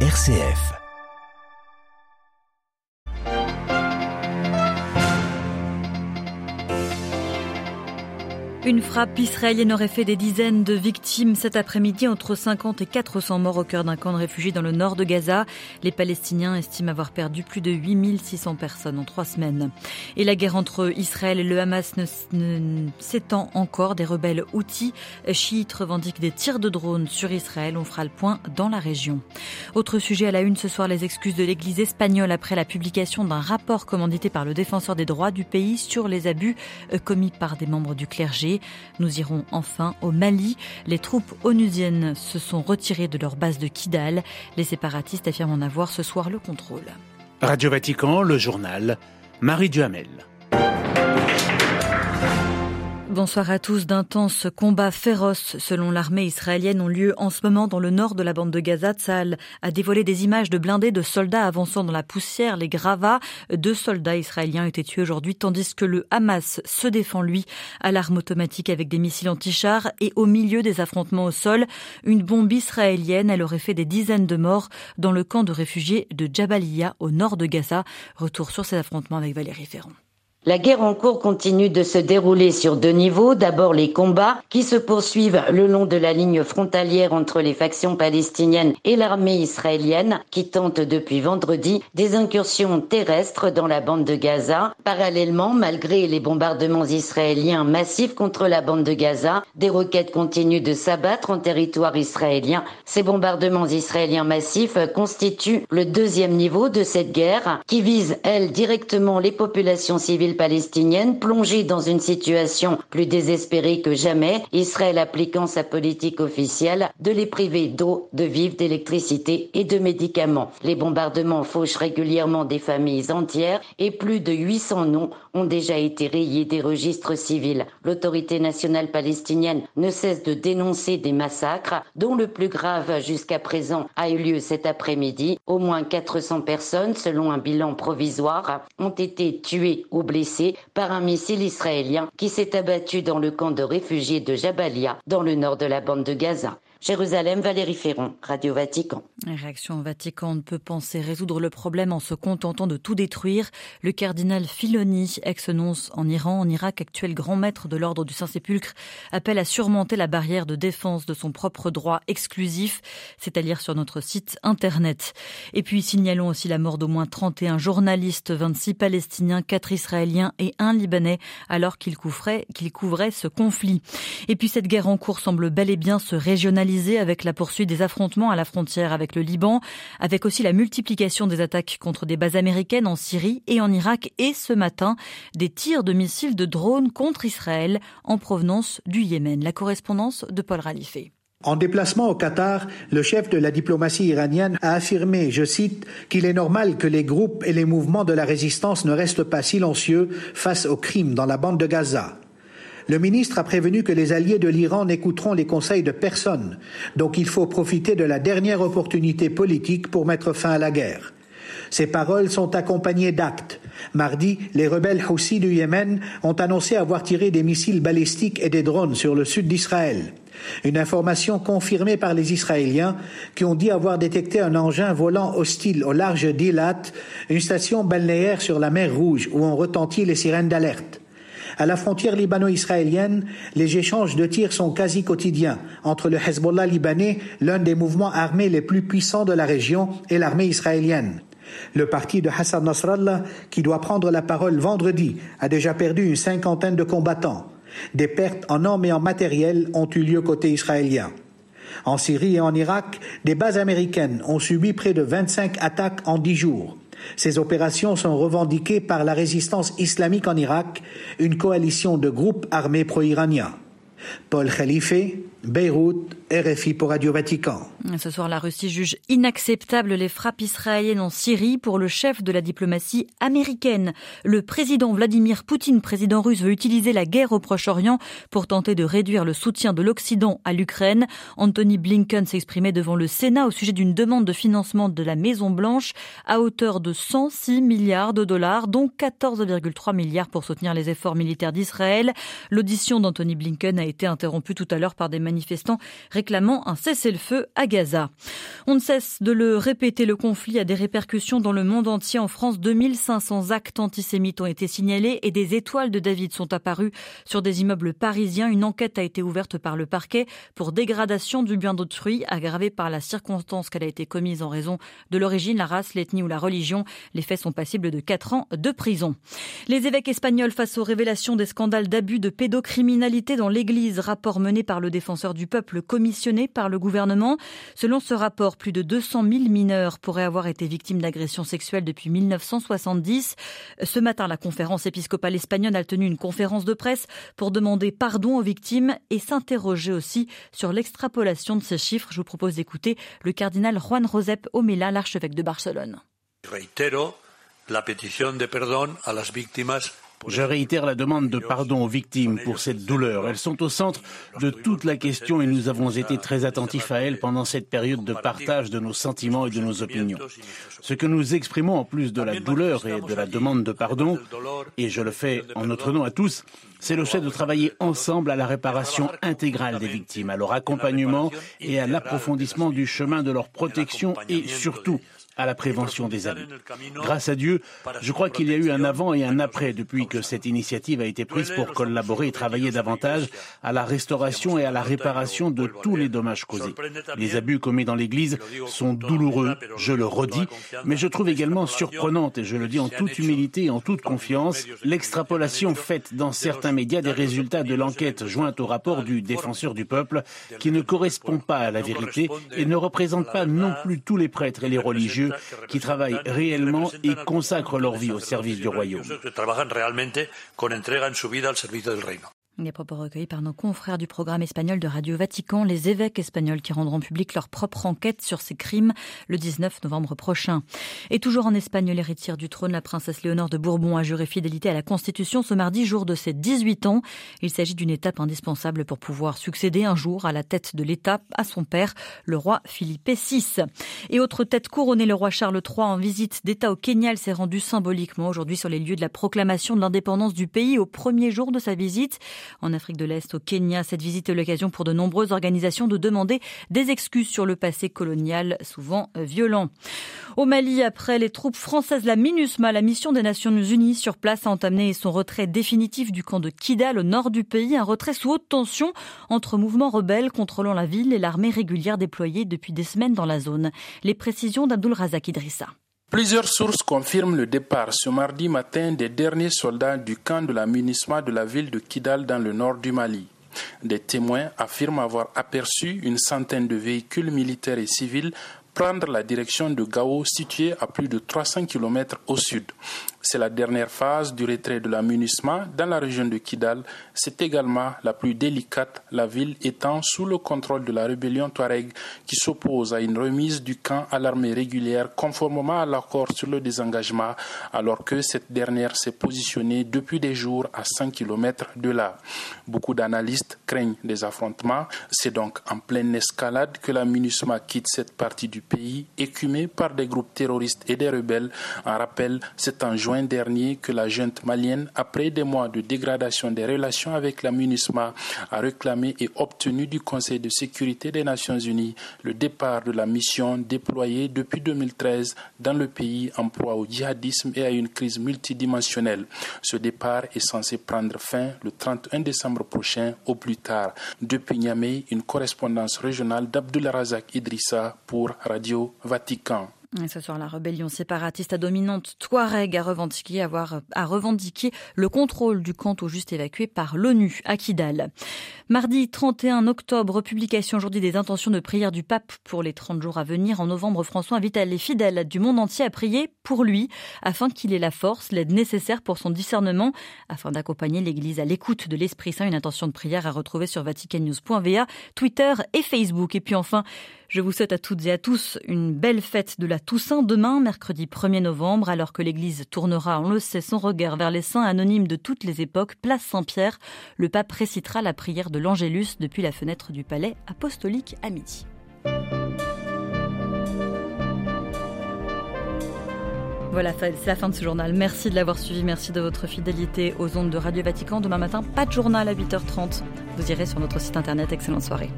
RCF. Une frappe israélienne aurait fait des dizaines de victimes cet après-midi, entre 50 et 400 morts au cœur d'un camp de réfugiés dans le nord de Gaza. Les Palestiniens estiment avoir perdu plus de 8600 personnes en trois semaines. Et la guerre entre Israël et le Hamas ne, s'étend encore. Des rebelles outils chiites revendiquent des tirs de drones sur Israël. On fera le point dans la région. Autre sujet à la une ce soir, les excuses de l'église espagnole après la publication d'un rapport commandité par le défenseur des droits du pays sur les abus commis par des membres du clergé. Nous irons enfin au Mali. Les troupes onusiennes se sont retirées de leur base de Kidal. Les séparatistes affirment en avoir ce soir le contrôle. Radio Vatican, le journal, Marie Duhamel. Bonsoir à tous. D'intenses combats féroces, selon l'armée israélienne, ont lieu en ce moment dans le nord de la bande de Gaza. Tzal a dévoilé des images de blindés de soldats avançant dans la poussière, les gravats. Deux soldats israéliens ont été tués aujourd'hui, tandis que le Hamas se défend, lui, à l'arme automatique avec des missiles anti-chars. Et au milieu des affrontements au sol, une bombe israélienne, elle aurait fait des dizaines de morts dans le camp de réfugiés de Jabalia, au nord de Gaza. Retour sur ces affrontements avec Valérie Ferrand. La guerre en cours continue de se dérouler sur deux niveaux. D'abord les combats qui se poursuivent le long de la ligne frontalière entre les factions palestiniennes et l'armée israélienne qui tente depuis vendredi des incursions terrestres dans la bande de Gaza. Parallèlement, malgré les bombardements israéliens massifs contre la bande de Gaza, des roquettes continuent de s'abattre en territoire israélien. Ces bombardements israéliens massifs constituent le deuxième niveau de cette guerre qui vise, elle, directement les populations civiles palestinienne plongée dans une situation plus désespérée que jamais, Israël appliquant sa politique officielle de les priver d'eau, de vivres, d'électricité et de médicaments. Les bombardements fauchent régulièrement des familles entières et plus de 800 noms ont déjà été rayés des registres civils. L'autorité nationale palestinienne ne cesse de dénoncer des massacres, dont le plus grave jusqu'à présent a eu lieu cet après-midi. Au moins 400 personnes, selon un bilan provisoire, ont été tuées ou blessées par un missile israélien qui s'est abattu dans le camp de réfugiés de Jabalia, dans le nord de la bande de Gaza. Jérusalem, Valérie Ferron, Radio Vatican. Réaction Vatican ne peut penser résoudre le problème en se contentant de tout détruire. Le cardinal Filoni, ex-nonce en Iran, en Irak, actuel grand maître de l'ordre du Saint-Sépulcre, appelle à surmonter la barrière de défense de son propre droit exclusif, c'est-à-dire sur notre site internet. Et puis signalons aussi la mort d'au moins 31 journalistes, 26 Palestiniens, 4 Israéliens et 1 Libanais, alors qu'ils couvraient, qu'ils couvraient ce conflit. Et puis cette guerre en cours semble bel et bien se régionaliser avec la poursuite des affrontements à la frontière avec le Liban, avec aussi la multiplication des attaques contre des bases américaines en Syrie et en Irak et ce matin des tirs de missiles de drones contre Israël en provenance du Yémen. La correspondance de Paul Ralifé. En déplacement au Qatar, le chef de la diplomatie iranienne a affirmé, je cite, qu'il est normal que les groupes et les mouvements de la résistance ne restent pas silencieux face aux crimes dans la bande de Gaza. Le ministre a prévenu que les alliés de l'Iran n'écouteront les conseils de personne, donc il faut profiter de la dernière opportunité politique pour mettre fin à la guerre. Ces paroles sont accompagnées d'actes. Mardi, les rebelles Houthis du Yémen ont annoncé avoir tiré des missiles balistiques et des drones sur le sud d'Israël. Une information confirmée par les Israéliens qui ont dit avoir détecté un engin volant hostile au large d'Ilat, une station balnéaire sur la mer Rouge où ont retenti les sirènes d'alerte. À la frontière libano-israélienne, les échanges de tirs sont quasi quotidiens entre le Hezbollah libanais, l'un des mouvements armés les plus puissants de la région, et l'armée israélienne. Le parti de Hassan Nasrallah, qui doit prendre la parole vendredi, a déjà perdu une cinquantaine de combattants. Des pertes en hommes et en matériel ont eu lieu côté israélien. En Syrie et en Irak, des bases américaines ont subi près de 25 attaques en dix jours. Ces opérations sont revendiquées par la résistance islamique en Irak, une coalition de groupes armés pro-iraniens. Paul Khalife, Beyrouth, RFI pour Radio Vatican. Ce soir, la Russie juge inacceptable les frappes israéliennes en Syrie pour le chef de la diplomatie américaine. Le président Vladimir Poutine, président russe, veut utiliser la guerre au Proche-Orient pour tenter de réduire le soutien de l'Occident à l'Ukraine. Anthony Blinken s'exprimait devant le Sénat au sujet d'une demande de financement de la Maison-Blanche à hauteur de 106 milliards de dollars, dont 14,3 milliards pour soutenir les efforts militaires d'Israël. L'audition d'Anthony Blinken a été interrompue tout à l'heure par des manifestations manifestants réclamant un cessez-le-feu à Gaza. On ne cesse de le répéter, le conflit a des répercussions dans le monde entier. En France, 2500 actes antisémites ont été signalés et des étoiles de David sont apparues sur des immeubles parisiens. Une enquête a été ouverte par le parquet pour dégradation du bien d'autrui aggravée par la circonstance qu'elle a été commise en raison de l'origine, la race, l'ethnie ou la religion. Les faits sont passibles de 4 ans de prison. Les évêques espagnols face aux révélations des scandales d'abus de pédocriminalité dans l'Église, rapport mené par le défenseur du peuple commissionné par le gouvernement. Selon ce rapport, plus de 200 000 mineurs pourraient avoir été victimes d'agressions sexuelles depuis 1970. Ce matin, la conférence épiscopale espagnole a tenu une conférence de presse pour demander pardon aux victimes et s'interroger aussi sur l'extrapolation de ces chiffres. Je vous propose d'écouter le cardinal Juan Josep Omela, l'archevêque de Barcelone. la pétition de pardon à las víctimas je réitère la demande de pardon aux victimes pour cette douleur. Elles sont au centre de toute la question et nous avons été très attentifs à elles pendant cette période de partage de nos sentiments et de nos opinions. Ce que nous exprimons en plus de la douleur et de la demande de pardon, et je le fais en notre nom à tous, c'est le fait de travailler ensemble à la réparation intégrale des victimes, à leur accompagnement et à l'approfondissement du chemin de leur protection et surtout à la prévention des abus. Grâce à Dieu, je crois qu'il y a eu un avant et un après depuis que cette initiative a été prise pour collaborer et travailler davantage à la restauration et à la réparation de tous les dommages causés. Les abus commis dans l'Église sont douloureux, je le redis, mais je trouve également surprenante, et je le dis en toute humilité et en toute confiance, l'extrapolation faite dans certains médias des résultats de l'enquête jointe au rapport du défenseur du peuple qui ne correspond pas à la vérité et ne représente pas non plus tous les prêtres et les religieux qui travaillent réellement et consacrent leur vie au service du royaume. especialmente con entrega en su vida al servicio del reino. Les propos recueillis par nos confrères du programme espagnol de Radio Vatican, les évêques espagnols qui rendront public leur propre enquête sur ces crimes le 19 novembre prochain. Et toujours en Espagne, l'héritière du trône, la princesse Léonore de Bourbon, a juré fidélité à la Constitution ce mardi, jour de ses 18 ans. Il s'agit d'une étape indispensable pour pouvoir succéder un jour à la tête de l'État à son père, le roi Philippe VI. Et autre tête couronnée, le roi Charles III en visite d'État au Kenya, s'est rendu symboliquement aujourd'hui sur les lieux de la proclamation de l'indépendance du pays au premier jour de sa visite. En Afrique de l'Est, au Kenya, cette visite est l'occasion pour de nombreuses organisations de demander des excuses sur le passé colonial, souvent euh, violent. Au Mali, après les troupes françaises, la MINUSMA, la mission des Nations Unies sur place, a entamé son retrait définitif du camp de Kidal au nord du pays, un retrait sous haute tension entre mouvements rebelles contrôlant la ville et l'armée régulière déployée depuis des semaines dans la zone. Les précisions d'Abdul Razak Idrissa. Plusieurs sources confirment le départ ce mardi matin des derniers soldats du camp de la de la ville de Kidal dans le nord du Mali. Des témoins affirment avoir aperçu une centaine de véhicules militaires et civils prendre la direction de Gao, situé à plus de 300 km au sud. C'est la dernière phase du retrait de la MINUSMA dans la région de Kidal. C'est également la plus délicate, la ville étant sous le contrôle de la rébellion Touareg qui s'oppose à une remise du camp à l'armée régulière conformément à l'accord sur le désengagement, alors que cette dernière s'est positionnée depuis des jours à 100 km de là. Beaucoup d'analystes craignent des affrontements. C'est donc en pleine escalade que la MINUSMA quitte cette partie du pays, écumée par des groupes terroristes et des rebelles. En rappel, c'est en juin dernier que la junte malienne, après des mois de dégradation des relations avec la MINUSMA, a réclamé et obtenu du Conseil de sécurité des Nations Unies le départ de la mission déployée depuis 2013 dans le pays en proie au djihadisme et à une crise multidimensionnelle. Ce départ est censé prendre fin le 31 décembre prochain au plus Depuis Niamey, une correspondance régionale d'Abdullah Razak Idrissa pour Radio Vatican. Et ce soir, la rébellion séparatiste à dominante Touareg a revendiqué, avoir, a revendiqué le contrôle du camp tout juste évacué par l'ONU à Kidal. Mardi 31 octobre, publication aujourd'hui des intentions de prière du pape pour les 30 jours à venir. En novembre, François invite les fidèles du monde entier à prier pour lui afin qu'il ait la force, l'aide nécessaire pour son discernement, afin d'accompagner l'Église à l'écoute de l'Esprit Saint. Une intention de prière à retrouver sur vaticannews.va, Twitter et Facebook. Et puis enfin, je vous souhaite à toutes et à tous une belle fête de la Toussaint demain, mercredi 1er novembre, alors que l'Église tournera, on le sait, son regard vers les saints anonymes de toutes les époques, place Saint-Pierre. Le pape récitera la prière de l'Angélus depuis la fenêtre du palais apostolique à midi. Voilà, c'est la fin de ce journal. Merci de l'avoir suivi, merci de votre fidélité aux ondes de Radio Vatican. Demain matin, pas de journal à 8h30. Vous irez sur notre site internet. Excellente soirée.